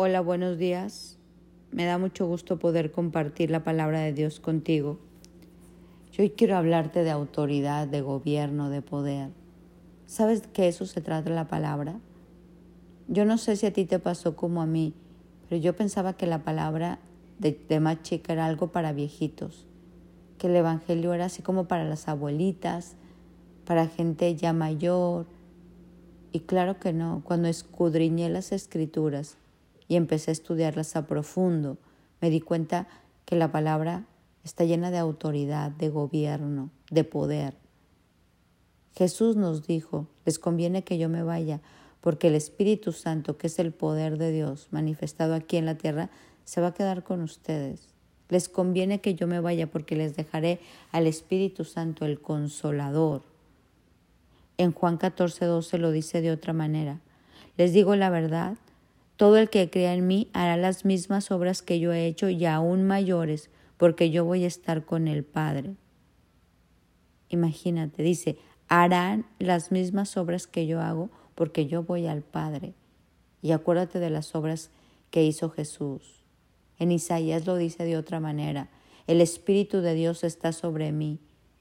Hola, buenos días. Me da mucho gusto poder compartir la palabra de Dios contigo. Yo hoy quiero hablarte de autoridad, de gobierno, de poder. ¿Sabes que eso se trata la palabra? Yo no sé si a ti te pasó como a mí, pero yo pensaba que la palabra de, de más chica era algo para viejitos, que el Evangelio era así como para las abuelitas, para gente ya mayor. Y claro que no, cuando escudriñé las escrituras, y empecé a estudiarlas a profundo, me di cuenta que la palabra está llena de autoridad, de gobierno, de poder. Jesús nos dijo, les conviene que yo me vaya, porque el Espíritu Santo, que es el poder de Dios manifestado aquí en la tierra, se va a quedar con ustedes. Les conviene que yo me vaya porque les dejaré al Espíritu Santo, el consolador. En Juan 14, 12 lo dice de otra manera. Les digo la verdad, todo el que crea en mí hará las mismas obras que yo he hecho y aún mayores, porque yo voy a estar con el Padre. Imagínate, dice, harán las mismas obras que yo hago, porque yo voy al Padre. Y acuérdate de las obras que hizo Jesús. En Isaías lo dice de otra manera, el Espíritu de Dios está sobre mí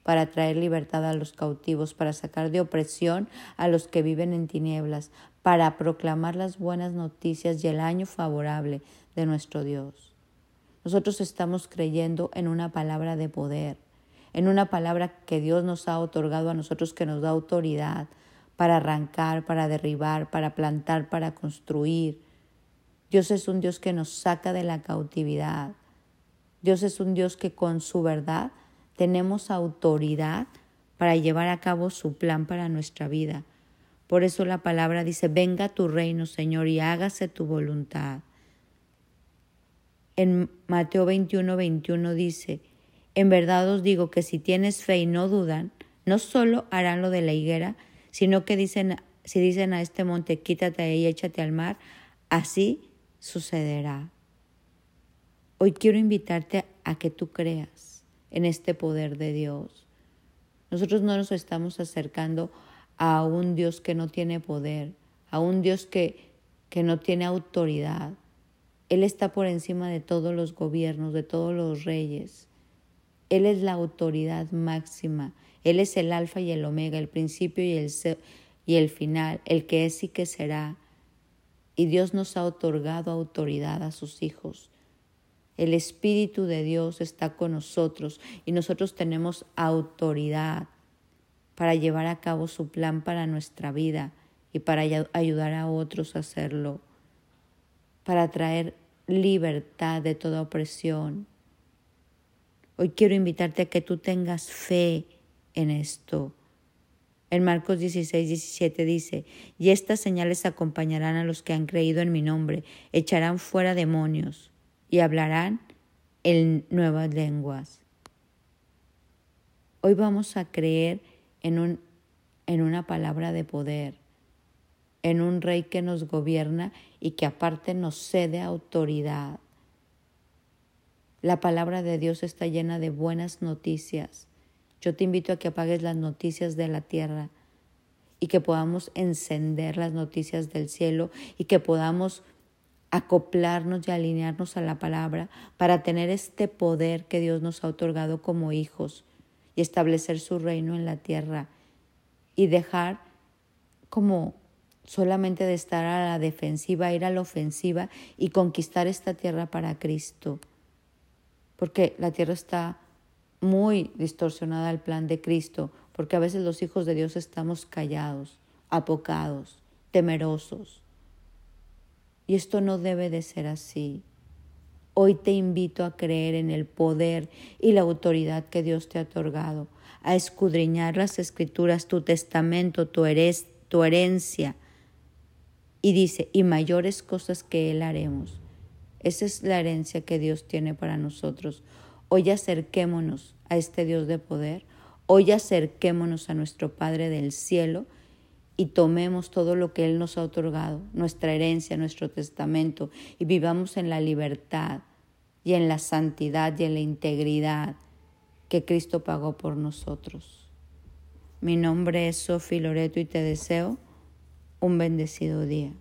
para traer libertad a los cautivos, para sacar de opresión a los que viven en tinieblas, para proclamar las buenas noticias y el año favorable de nuestro Dios. Nosotros estamos creyendo en una palabra de poder, en una palabra que Dios nos ha otorgado a nosotros que nos da autoridad para arrancar, para derribar, para plantar, para construir. Dios es un Dios que nos saca de la cautividad. Dios es un Dios que con su verdad tenemos autoridad para llevar a cabo su plan para nuestra vida. Por eso la palabra dice, venga tu reino, Señor, y hágase tu voluntad. En Mateo 21, 21 dice, en verdad os digo que si tienes fe y no dudan, no solo harán lo de la higuera, sino que dicen, si dicen a este monte, quítate y échate al mar, así sucederá. Hoy quiero invitarte a que tú creas en este poder de Dios. Nosotros no nos estamos acercando a un Dios que no tiene poder, a un Dios que, que no tiene autoridad. Él está por encima de todos los gobiernos, de todos los reyes. Él es la autoridad máxima. Él es el alfa y el omega, el principio y el, y el final, el que es y que será. Y Dios nos ha otorgado autoridad a sus hijos. El Espíritu de Dios está con nosotros y nosotros tenemos autoridad para llevar a cabo su plan para nuestra vida y para ayudar a otros a hacerlo, para traer libertad de toda opresión. Hoy quiero invitarte a que tú tengas fe en esto. En Marcos 16, 17 dice, y estas señales acompañarán a los que han creído en mi nombre, echarán fuera demonios y hablarán en nuevas lenguas. Hoy vamos a creer en, un, en una palabra de poder, en un rey que nos gobierna y que aparte nos cede autoridad. La palabra de Dios está llena de buenas noticias. Yo te invito a que apagues las noticias de la tierra y que podamos encender las noticias del cielo y que podamos acoplarnos y alinearnos a la palabra para tener este poder que Dios nos ha otorgado como hijos y establecer su reino en la tierra y dejar como solamente de estar a la defensiva, ir a la ofensiva y conquistar esta tierra para Cristo. Porque la tierra está muy distorsionada al plan de Cristo, porque a veces los hijos de Dios estamos callados, apocados, temerosos. Y esto no debe de ser así. Hoy te invito a creer en el poder y la autoridad que Dios te ha otorgado, a escudriñar las escrituras, tu testamento, tu, tu herencia. Y dice, y mayores cosas que Él haremos. Esa es la herencia que Dios tiene para nosotros. Hoy acerquémonos a este Dios de poder. Hoy acerquémonos a nuestro Padre del cielo y tomemos todo lo que Él nos ha otorgado, nuestra herencia, nuestro testamento, y vivamos en la libertad y en la santidad y en la integridad que Cristo pagó por nosotros. Mi nombre es Sofi Loreto y te deseo un bendecido día.